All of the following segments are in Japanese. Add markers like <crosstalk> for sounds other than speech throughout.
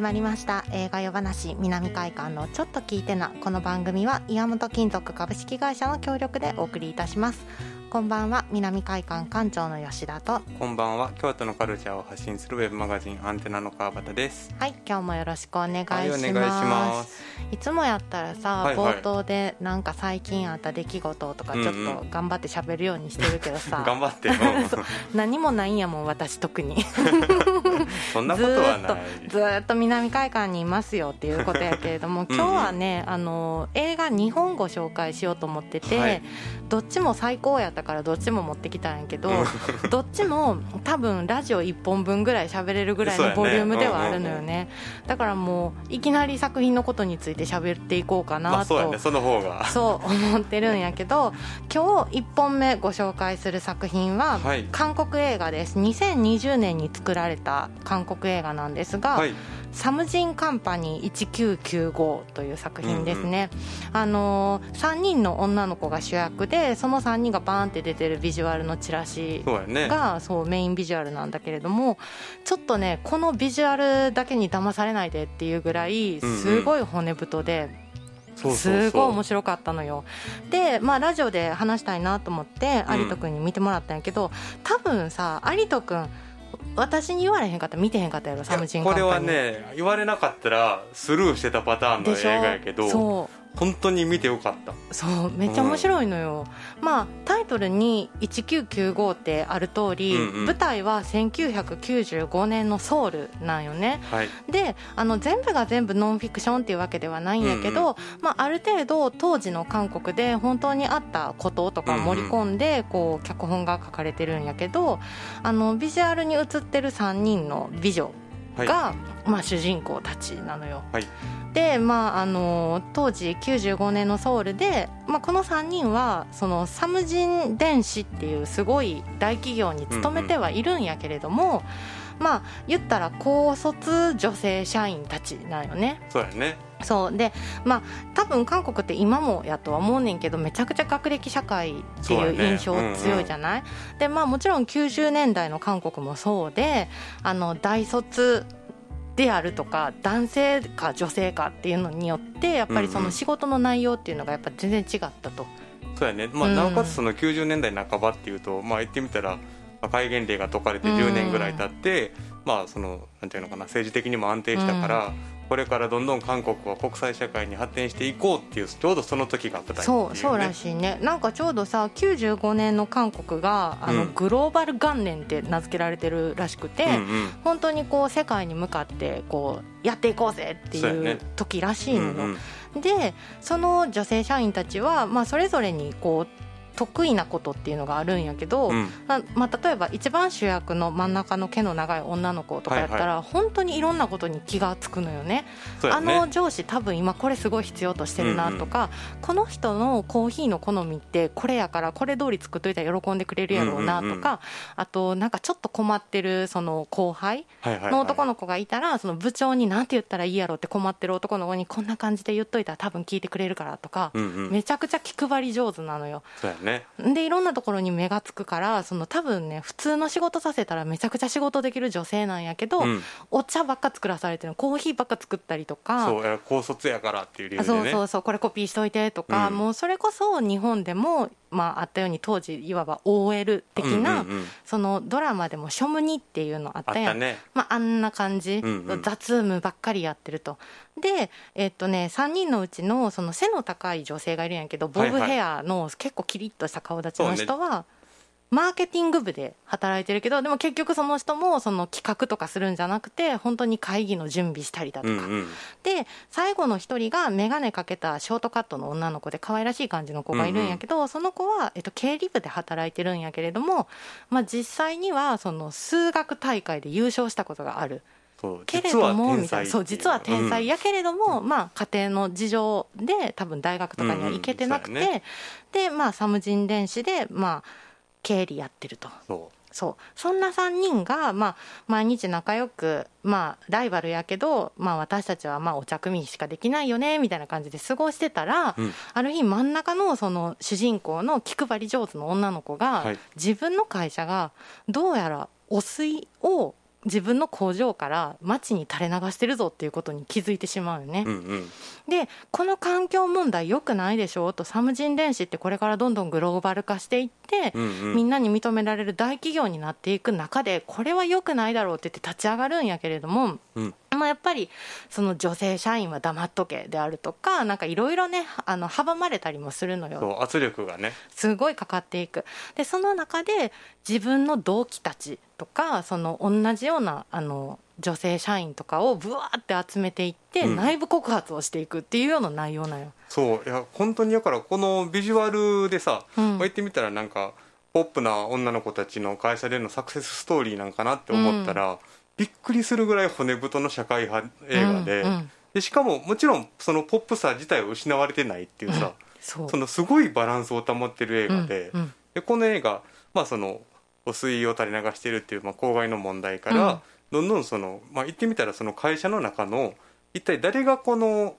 始まりました。映画夜話南海館のちょっと聞いてなこの番組は岩本金属株式会社の協力でお送りいたします。こんばんは南海館館長の吉田と。こんばんは京都のカルチャーを発信するウェブマガジンアンテナの川端です。はい今日もよろしくお願いします,、はい、お願いしますいつもやったらさ、はいはい、冒頭でなんか最近あった出来事とかちょっと頑張って喋るようにしてるけどさ、うんうん、頑張って <laughs> 何もないんやもん私特に。<laughs> そんなことはない。ずっと南海館にいますよっていうことやけれども今日はね、あの映画2本ご紹介しようと思ってて、はい、どっちも最高やったからどっちも持ってきたんやけど <laughs> どっちも多分ラジオ1本分ぐらい喋れるぐらいのボリュームではあるのよね。だからもういきなり作品のことについて喋っていこうかなと、まあ、その方が。そう思ってるんやけど今日1本目ご紹介する作品は韓国映画です。2020年に作られた韓国映画なんですが、はいサムジンカンパニー1995という作品ですね、うんうん、あの3人の女の子が主役でその3人がバーンって出てるビジュアルのチラシがそう、メインビジュアルなんだけれどもちょっとねこのビジュアルだけに騙されないでっていうぐらいすごい骨太で、すごい面白かったのよ。でまあラジオで話したいなと思って有人君に見てもらったんやけど、多分さ有人君私に言われへんかったら見てへんかったやろサムジンこれはね言われなかったらスルーしてたパターンの映画やけどそう本当に見てよかった。そうめっちゃ面白いのよ、うん、まあタイトルに「1995」ってある通り、うんうん、舞台は1995年のソウルなんよね、はい、であの全部が全部ノンフィクションっていうわけではないんやけど、うんうん、まあ、ある程度当時の韓国で本当にあったこととか盛り込んで、こう脚本が書かれてるんやけどあのビジュアルに映ってる3人の美女が、はい、まあ、主人公たちなのよ。はいで、まあ、あの当時95年のソウルで、まあ、この3人はそのサムジン電子っていうすごい大企業に勤めてはいるんやけれども、うんうん、まあ言ったら高卒女性社員たちなんよね。そうやねそう。でまあ多分韓国って今もやとは思うねんけどめちゃくちゃ学歴社会っていう印象強いじゃない、ねうんうん、でまあもちろん90年代の韓国もそうであの大卒であるとか男性か女性かっていうのによってやっぱりその仕事の内容っていうのがやっぱ全然違ったと。そうやね、まあ、なおかつその90年代半ばっていうと、まあ、言ってみたら戒厳令が解かれて10年ぐらい経って、まあそのなんていうのかな政治的にも安定したから、これからどんどん韓国は国際社会に発展していこうっていうちょうどその時が舞台、ね、そうそうらしいね。なんかちょうどさ95年の韓国があの、グローバル元年って名付けられてるらしくて、うんうん、本当にこう世界に向かってこうやっていこうぜっていう時らしいのよ。うんうん、でその女性社員たちは、まあ、それぞれにこう得意なことっていうのがあるんやけど、うん、まあ、例えば一番主役の真ん中の毛の長い女の子とかやったら、はいはい、本当にいろんなことに気が付くのよね、ね、あの上司多分今これすごい必要としてるなとか、うんうん、この人のコーヒーの好みってこれやからこれ通り作っといたら喜んでくれるやろうなとか、うんうんうん、あとなんかちょっと困ってるその後輩の男の子がいたらその部長に何て言ったらいいやろうって困ってる男の子にこんな感じで言っといたら多分聞いてくれるからとか、うんうん、めちゃくちゃ気配り上手なのよ。そうやねね。でいろんなところに目がつくからその多分ね普通の仕事させたらめちゃくちゃ仕事できる女性なんやけど、うん、お茶ばっか作らされてるコーヒーばっか作ったりとか。そう高卒やからっていう理由で、ね、そうそうそうこれコピーしといてとか、うん、もうそれこそ日本でもまあ、あったように当時いわば OL 的な、そのドラマでも「ショムニ」っていうのあったやん。あ,、ね。まあ、あんな感じ、うんうん、雑務ばっかりやってると。で、えっとね、3人のうちのその背の高い女性がいるんやけどボブヘアの結構キリッとした顔立ちの人は、マーケティング部で働いてるけどでも結局その人もその企画とかするんじゃなくて本当に会議の準備したりだとか、うんうん、で最後の一人が眼鏡かけたショートカットの女の子で可愛らしい感じの子がいるんやけど、うんうん、その子は、えっと、経理部で働いてるんやけれども、まあ、実際にはその数学大会で優勝したことがある。けれどもみたいなそう実は天才やけれども、うん、まあ家庭の事情で多分大学とかには行けてなくて、うん。うんね、でまあサムジン電子でまあ経理やってると。そう。そう。そんな3人が、まあ、毎日仲良く、まあ、ライバルやけど、まあ、私たちはまあお茶組しかできないよねみたいな感じで過ごしてたら、うん、ある日真ん中のその主人公の気配り上手の女の子が、はい、自分の会社がどうやらお水を自分の工場から街に垂れ流してるぞっていうことに気づいてしまうよね。うんうん、でこの環境問題良くないでしょとサムジン電子ってこれからどんどんグローバル化していって、うんうん、みんなに認められる大企業になっていく中でこれは良くないだろうって言って立ち上がるんやけれども、うん、まあ、やっぱりその女性社員は黙っとけであるとかなんかいろいろねあの阻まれたりもするのよ。圧力がね。すごいかかっていく。でその中で自分の同期たちとかその同じようなあの女性社員とかをぶわって集めていって、内部告発をしていくっていうような内容なよ。そういや本当にだからこのビジュアルでさ、うん、言ってみたらなんかポップな女の子たちの会社でのサクセスストーリーなんかなって思ったら、うんびっくりするぐらい骨太の社会派映画でうんうん、でしかももちろんそのポップさ自体を失われてないっていうさ、うん、そのすごいバランスを保ってる映画でうんうん、でこの映画、まあ、その汚水を垂れ流しているっていう、まあ、公害の問題から、どんどんその、まあ、言ってみたらその会社の中の一体誰がこの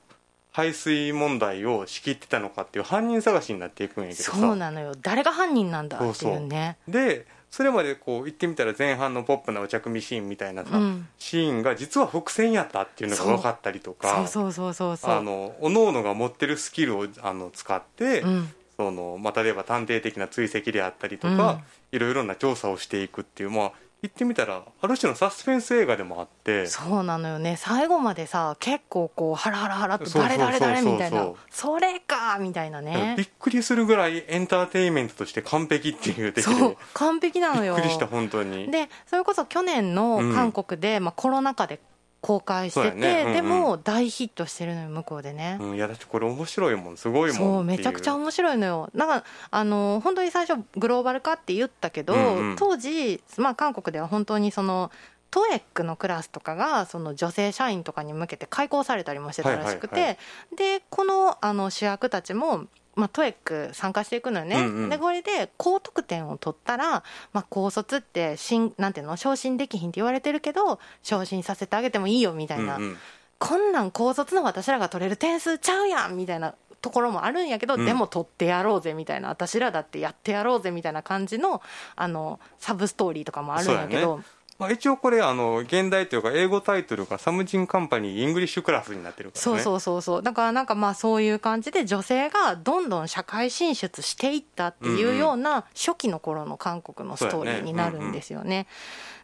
排水問題を仕切ってたのかっていう犯人探しになっていくんやけどさ。そうなのよ。誰が犯人なんだっていうね。でそれまでこう言ってみたら前半のポップなお茶組シーンみたいなさ、うん、シーンが実は伏線やったっていうのが分かったりとかそうそうそうそうあのおのおのが持ってるスキルをあの使って、うん、そのまあ、例えば探偵的な追跡であったりとか、いろいろな調査をしていくっていう、まあ、言ってみたらある種のサスペンス映画でもあってそうなのよね。最後までさ結構こうハラハラハラって誰誰誰みたいな。それかみたいなね。びっくりするぐらいエンターテインメントとして完璧っていう的そう完璧なのよ。びっくりした本当に。でそれこそ去年の韓国で、うん、まあ、コロナ禍で公開してて、ね。うんうん、でも大ヒットしてるのよ向こうでね、うん、いやだってこれ面白いもんすごいもんそう。めちゃくちゃ面白いのよ。なんかあの本当に最初グローバル化って言ったけど、うんうん、当時、まあ、韓国では本当にそのトエックのクラスとかがその女性社員とかに向けて開講されたりもしてたらしくて、はいはいはい、でこのあの主役たちもまあ、トエック参加していくのよね、うんうん、でこれで高得点を取ったら、まあ、高卒ってしんなんていうの？昇進できひんって言われてるけど昇進させてあげてもいいよみたいな、うんうん、こんなん高卒の私らが取れる点数ちゃうやんみたいなところもあるんやけど、うん、でも取ってやろうぜみたいな。私らだってやってやろうぜみたいな感じのあのサブストーリーとかもあるんやけど。まあ、一応これあの現代というか英語タイトルがサムジンカンパニー English Class になってるから、ね、そうそうそうそう。だからなんかまあそういう感じで女性がどんどん社会進出していったっていうような初期の頃の韓国のストーリーになるんですよね。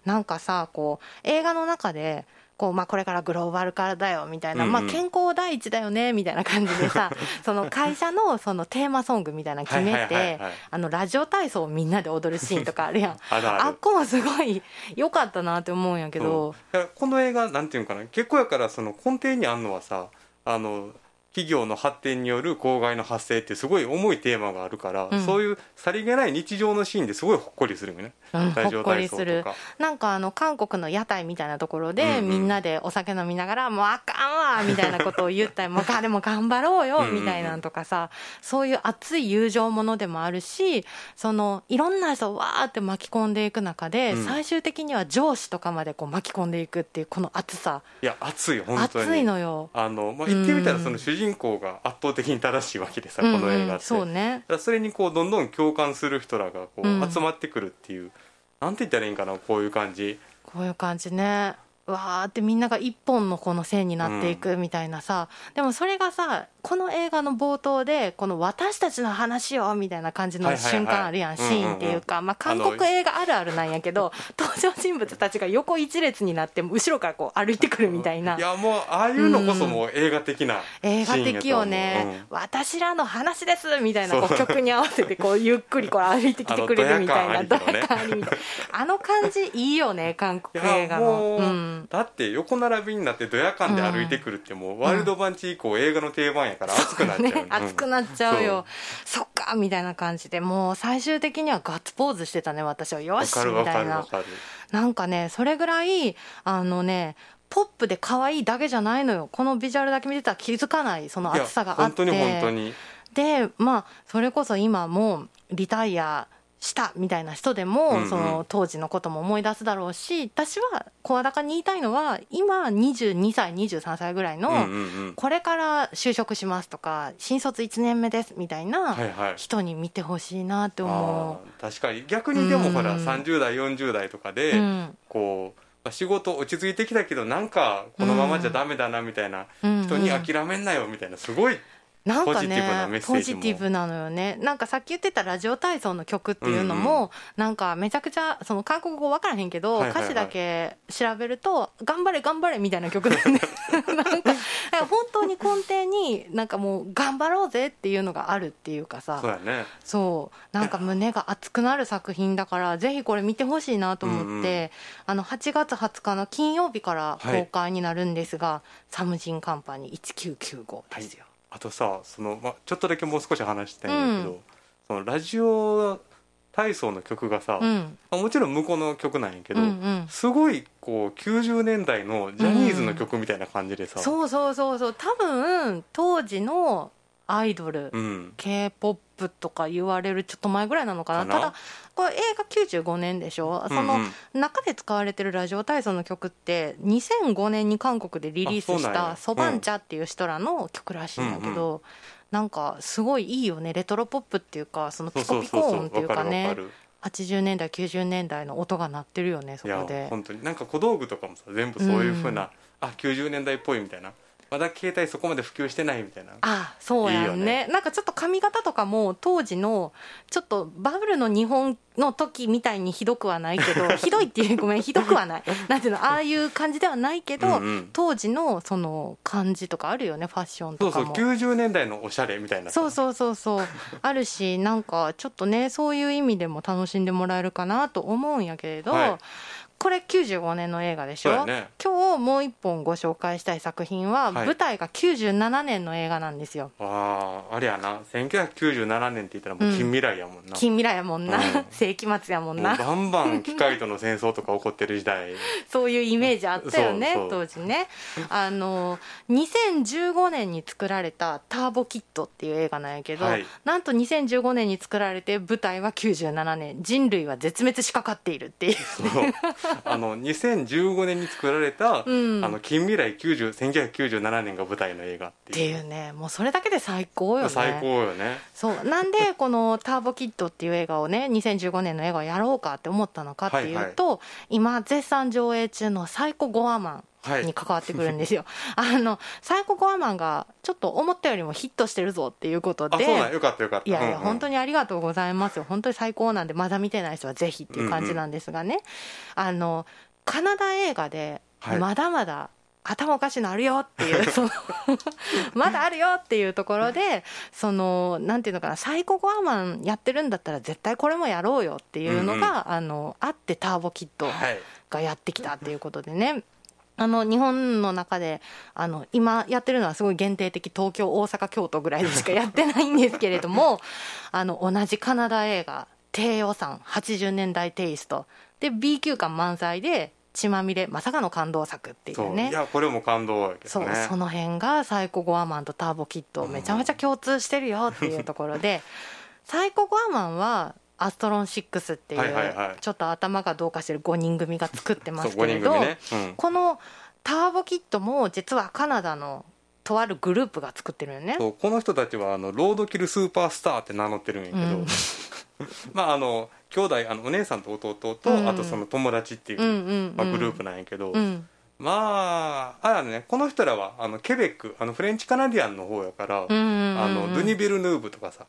なんかさこう映画の中でこう、まあ、これからグローバル化だよみたいな、うんうん、まあ、健康第一だよねみたいな感じでさ <laughs> その会社のそのテーマソングみたいなの決めてあのラジオ体操をみんなで踊るシーンとかあるやん。<laughs> あっこもすごい良かったなって思うんやけど、うん、この映画なんていうかな結構やからその根底にあるのはさあの企業の発展による公害の発生ってすごい重いテーマがあるから、うん、そういうさりげない日常のシーンですごいほっこりするよね、うん、ほっこりする。なんかあの韓国の屋台みたいなところで、うん。うん、みんなでお酒飲みながら「もうあかんわ」<laughs> みたいなことを言ったり「もうでも頑張ろうよ」みたいなんとかさ、そういう熱い友情ものでもあるしそのいろんな人をわーって巻き込んでいく中で、うん、最終的には上司とかまでこう巻き込んでいくっていうこの熱さいや熱い本当に熱いのよあの、まあ、言ってみたらその主人公が圧倒的に正しいわけでさ、この映画って、そうね。それにこうどんどん共感する人らがこう集まってくるっていう、うん、なんて言ったらいいんかなこういう感じ。こういう感じね。わーってみんなが一本のこの線になっていくみたいなさ、うん、でもそれがさこの映画の冒頭でこの私たちの話をみたいな感じの瞬間あるやん、シーンっていうか、まあ、韓国映画あるあるなんやけど登場人物たちが横一列になって後ろからこう歩いてくるみたいな、いやもうああいうのこそもう映画的な、映画的よね、うん、私らの話ですみたいなこう曲に合わせてこうゆっくりこう歩いてきてくれるみたいな <laughs> ドヤ感ありみたいなあの感じいいよね韓国映画の、うん、だって横並びになってドヤ感で歩いてくるってもう、ワイルドバンチ以降映画の定番やから熱くなっちゃう、ね、熱くなっちゃうよ。そっかみたいな感じでもう最終的にはガッツポーズしてたね私は。よしみたいな。なんかねそれぐらいあのねポップで可愛いだけじゃないのよ。このビジュアルだけ見てたら気づかないその熱さがあって。本当に本当に。でまあそれこそ今もリタイアしたみたいな人でも、うんうん、その当時のことも思い出すだろうし私は声高に言いたいのは今22歳23歳ぐらいの、これから就職しますとか新卒1年目ですみたいな人に見てほしいなって思う、はいはい、確かに。逆にでもほら、うん、30代40代とかで、うん、こう仕事落ち着いてきたけどなんかこのままじゃダメだなみたいな、人に諦めんなよみたいなすごいなんかねポジティブなのよね。なんかさっき言ってたラジオ体操の曲っていうのも、うんうん、なんかめちゃくちゃその韓国語分からへんけど、歌詞だけ調べると「頑張れ頑張れ」みたいな曲 <laughs> なんでなんか本当に根底になんかもう頑張ろうぜっていうのがあるっていうかさ。そう,、ね、そう。なんか胸が熱くなる作品だからぜひこれ見てほしいなと思って、うんうん、あの8月20日の金曜日から公開になるんですが、はい、サムジンカンパニー1995ですよ。はいあとさその、ま、ちょっとだけもう少し話したいんだけど、うん、そのラジオ体操の曲がさ、うん、もちろん向こうの曲なんやけど、うんうん、すごいこう90年代のジャニーズの曲みたいな感じでさ、うん、そうそうそうそう。多分当時のアイドル、うん、k p o p とか言われるちょっと前ぐらいなのかな。ただこれ映画95年でしょ、その中で使われてるラジオ体操の曲って2005年に韓国でリリースした「そばんちゃ」っていう人らの曲らしいんだけど、なんかすごいいいよね。レトロポップっていうかそのピコピコ音っていうかね。80年代90年代の音が鳴ってるよねそこで。本当に。なんか小道具とかもさ全部そういうふうな、うん、あ90年代っぽいみたいなまだ携帯そこまで普及してないみたいな。あそうやんね、ね、なんかちょっと髪型とかも当時のちょっとバブルの日本の時みたいにひどくはないけど <laughs> ひどいっていうごめんひどくはない。なんていうのああいう感じではないけど、うんうん、当時のその感じとかあるよねファッションとかも。そうそう90年代のおしゃれみたいなそうそうそうそう。<laughs> あるしなんかちょっとねそういう意味でも楽しんでもらえるかなと思うんやけれど、はいこれ95年の映画でしょ、ね、今日もう一本ご紹介したい作品は、舞台が97年の映画なんですよ。あああれやな。1997年って言ったらもう近未来やもんな、うん、近未来やもんな、うん、<laughs> 世紀末やもんな。バンバン機械との戦争とか起こってる時代。<laughs> そういうイメージあったよね当時ね。あの2015年に作られた「ターボキット」っていう映画なんやけど、はい、なんと2015年に作られて舞台は97年。人類は絶滅しかかっているっていう、ね <laughs> あの2015年に作られた、うん、あの近未来90 1997年が舞台の映画っていう。ね。もうそれだけで最高よね。最高よね。そう。なんでこの「ターボキット」っていう映画をね2015年の映画をやろうかって思ったのかっていうと、はいはい、今絶賛上映中の「サイコ・ゴアマン」に関わってくるんですよ。はい、あのサイコゴアマンがちょっと思ったよりもヒットしてるぞっていうことで、そうなんよかったよかった。いやいや、うんうん、本当にありがとうございますよ。本当に最高なんでまだ見てない人はぜひっていう感じなんですがね。うんうん、あのカナダ映画でまだまだ、頭おかしいのあるよっていう <laughs> そのまだあるよっていうところでそのなんていうのかなサイコゴアマンやってるんだったら絶対これもやろうよっていうのが、うんうん、あのあってターボキットがやってきたっていうことでね、あの日本の中であの今やってるのはすごい限定的東京大阪京都ぐらいでしかやってないんですけれども <laughs> あの同じカナダ映画低予算80年代テイスト。で B 級感満載で血まみれまさかの感動作っていうね。いやこれも感動やけど、ね、そうその辺がサイコ・ゴアマンとターボキットめちゃめちゃ共通してるよっていうところで、<laughs> サイコ・ゴアマンはアストロン6っていう、ちょっと頭がどうかしてる5人組が作ってますけれど、ね。うん、このターボキットも実はカナダのとあるグループが作ってるよね。この人たちはあのロードキルスーパースターって名乗ってるんやけど、うん、<laughs> まああの兄弟あのお姉さんと弟と、うん、あとその友達っていう,、まあ、グループなんやけど、うんまあ、あれね、この人らはあのケベックあのフレンチカナディアンの方やから、あのドゥニ・ベルヌーブとかさ、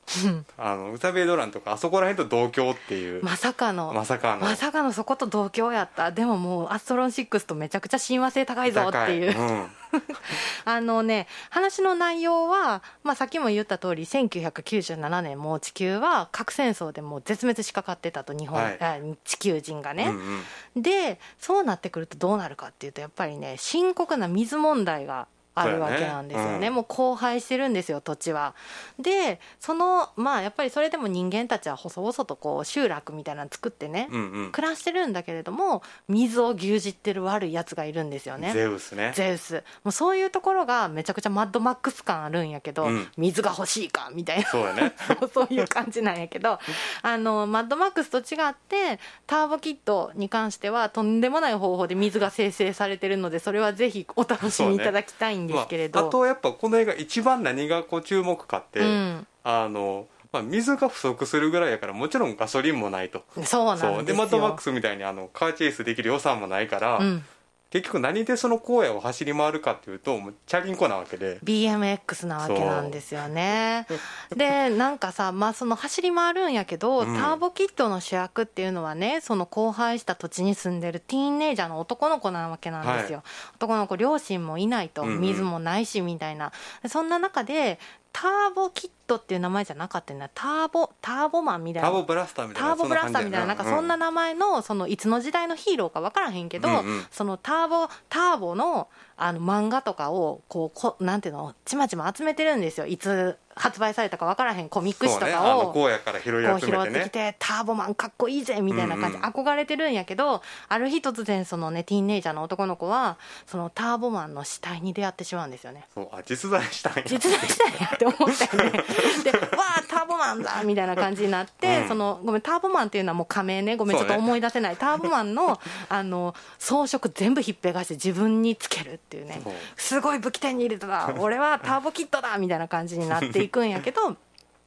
あのウタベイドランとかあそこら辺と同郷っていう。まさかの。まさかの。まさかのそこと同郷やった。でももうアストロン6とめちゃくちゃ親和性高いぞっていう、うん、<laughs> あのね話の内容は、まあ、さっきも言った通り1997年もう地球は核戦争でもう絶滅しかかってたと日本、はい、地球人がね、うんうん、でそうなってくるとどうなるかっていうとやっぱりね深刻な水問題があるわけなんですよね、ね。うん、もう荒廃してるんですよ土地は。でそのまあやっぱりそれでも人間たちは細々とこう集落みたいなの作ってね、うんうん、暮らしてるんだけれども水を牛耳ってる悪いやつがいるんですよね。ゼウスね。ゼウス。もうそういうところがめちゃくちゃマッドマックス感あるんやけど、うん、水が欲しいかみたいな。そうやね。<laughs> そういう感じなんやけど。あのマッドマックスと違ってターボキットに関してはとんでもない方法で水が生成されてるのでそれはぜひお楽しみいただきたいんですけれど、まあ、あとやっぱこの映画一番何がこう注目かって、うん、あのまあ、水が不足するぐらいやからもちろんガソリンもないと。そうなんですよ。でマッドマックスみたいにあのカーチェイスできる予算もないから、うん結局何でその荒野を走り回るかっていうとチャリンコなわけで。BMX なわけなんですよね。でなんかさまあその走り回るんやけど、うん、ターボキットの主役っていうのはねその荒廃した土地に住んでるティーンネイジャーの男の子なわけなんですよ、はい、男の子両親もいないと水もないしみたいな、うんうん、そんな中でターボキットっていう名前じゃなかったんだターボターボマンみたいな。ターボブラスターみたいなターボブラスターみたいななんかそんな名前のそのいつの時代のヒーローか分からへんけど、うんうん、そのターボターボのあの漫画とかをこうこなんていうのちまちま集めてるんですよ。いつ発売されたか分からへんコミック誌とかをこうやから拾い集めて、ね、ってきてターボマンかっこいいぜみたいな感じ、憧れてるんやけどある日突然そのねティーンネイジャーの男の子はそのターボマンの死体に出会ってしまうんですよね。そうあ実在したんや。実在したんやって思ったよね <laughs> でわあターボマンだみたいな感じになって、うん、そのごめんターボマンっていうのはもう仮名ね。ごめんちょっと思い出せない、ね、ターボマンの <laughs> あの装飾全部ひっぺがして自分につけるっていうね。すごい武器店に入れた。俺はターボキットだみたいな感じになっていくんやけど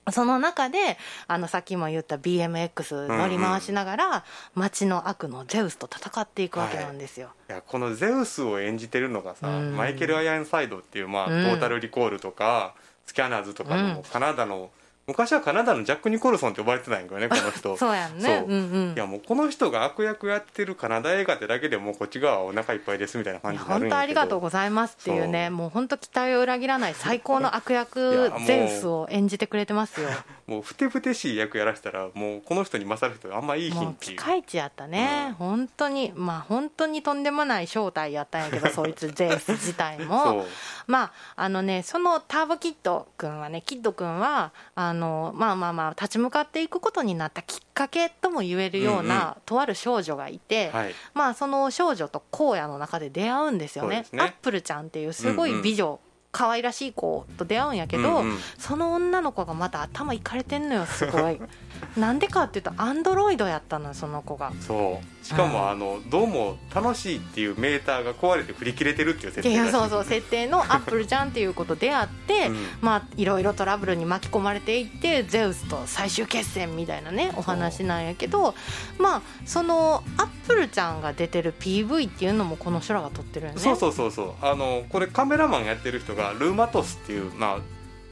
その中であのさっきも言った BMX 乗り回しながら、街の悪のゼウスと戦っていくわけなんですよ、はい、いやこのゼウスを演じてるのがさ、うん、マイケル・アイアンサイドっていう、まあ、トータル・リコールとか、スキャナーズとかのカナダの昔はカナダのジャック・ニコルソンって呼ばれてたんやけどねこの人。<laughs> そうやんね。う。んうん、いやもうこの人が悪役やってるカナダ映画ってだけでもうこっち側はお腹いっぱいですみたいな感じになるんや本当ありがとうございますっていうねもう本当期待を裏切らない最高の悪役ゼウスを演じてくれてますよ <laughs> もうふてぶてしい役やらせたらもうこの人に勝る人あんまいい品っていう。ピカイチやったね、うん、本当にまあ本当にとんでもない正体やったんやけどそいつゼウス自体も。まああのねそのターボキッド君はねキッド君はあのまあまあまあ立ち向かっていくことになったきっかけとも言えるような、うんうん、とある少女がいて、はい、まあその少女と荒野の中で出会うんですよね、ね、アップルちゃんっていうすごい美女、うん。うん可愛らしい子と出会うんやけど、うんうん、その女の子がまた頭いかれてんのよすごい。<laughs> なんでかっていうとアンドロイドやったのその子が。そうしかも、あのどうも楽しいっていうメーターが壊れて振り切れてるっていう設定そうそう設定のアップルちゃんっていう子と出会って、うん、まあいろいろトラブルに巻き込まれていってゼウスと最終決戦みたいなねお話なんやけどまあそのアップルちゃんが出てる PV っていうのもこの人らが撮ってるよね。そうそうそうそう。あのこれカメラマンやってる人が Le Matos っていうまあ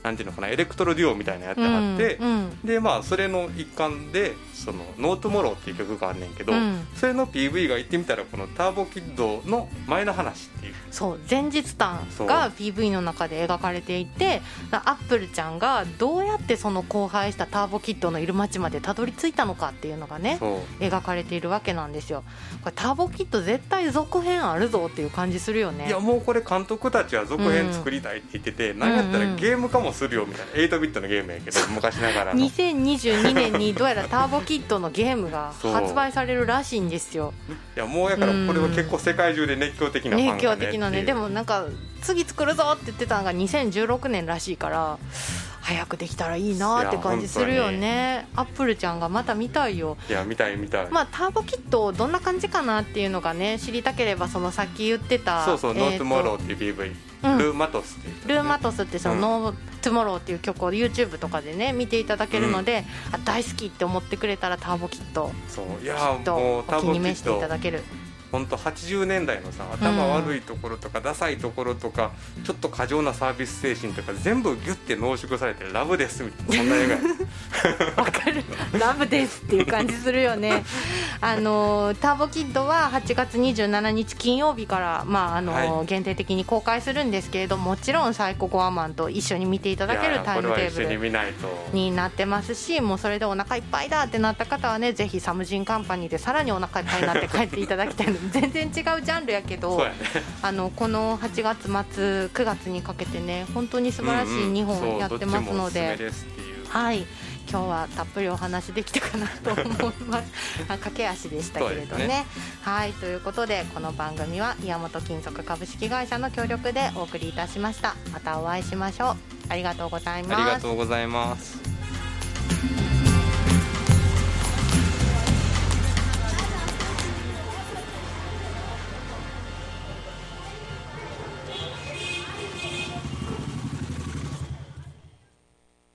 なんていうのかなエレクトロデュオみたいなやってはって、うんうん、でまあそれの一環でその「 No Tomorrow」っていう曲があんねんけど、うん、それの PV が言ってみたらこの「ターボキッド」の前の話っていう。そう前日談が PV の中で描かれていてアップルちゃんがどうやってその荒廃したターボキッドのいる街までたどり着いたのかっていうのがね描かれているわけなんですよ。これターボキッド絶対続編あるぞっていう感じするよね。いやもうこれ監督たちは続編作りたいって言ってて、うん、なんやったらゲーム化もするよみたいな8ビットのゲームやけど昔ながらの。2022年にどうやらターボキッドのゲームが発売されるらしいんですよ。いやもうやからこれは結構世界中で熱狂的なファンが、ね、熱狂的なね。でもなんか次作るぞって言ってたのが2016年らしいから早くできたらいいなって感じするよね。アップルちゃんがまた見たいよ。いや見たい見たい。まあターボキッドどんな感じかなっていうのがね知りたければそのさっき言ってたそうそう「ノートモロ」っていう PV、うん、 Le Matos っていう、ね、 Le Matos ってその、 No Tomorrow っていう曲を YouTube とかでね見ていただけるので、うん、あ大好きって思ってくれたらターボキッド。そう。いやもうお気に召していただける本当80年代のさ頭悪いところとか、ダサいところとかちょっと過剰なサービス精神とか全部ギュッて濃縮されてラブですみたいなそんな映画。<laughs> わかる。ラブですっていう感じするよね。<laughs> あのターボキッドは8月27日金曜日から、まああの、はい、限定的に公開するんですけれどもちろんサイコゴアマンと一緒に見ていただけるタイムテーブルになってますしもうそれでお腹いっぱいだってなった方はねぜひサムジンカンパニーでさらにお腹いっぱいになって帰っていただきたいの全然違うジャンルやけど、ね、あのこの8月末9月にかけてね本当に素晴らしい2本やってますので。うんう。ん、はい。今日はたっぷりお話できたかなと思います。<laughs> 駆け足でしたけれどね、ね、はい。ということでこの番組は岩本金属株式会社の協力でお送りいたしました。またお会いしましょう。ありがとうございます。ありがとうございます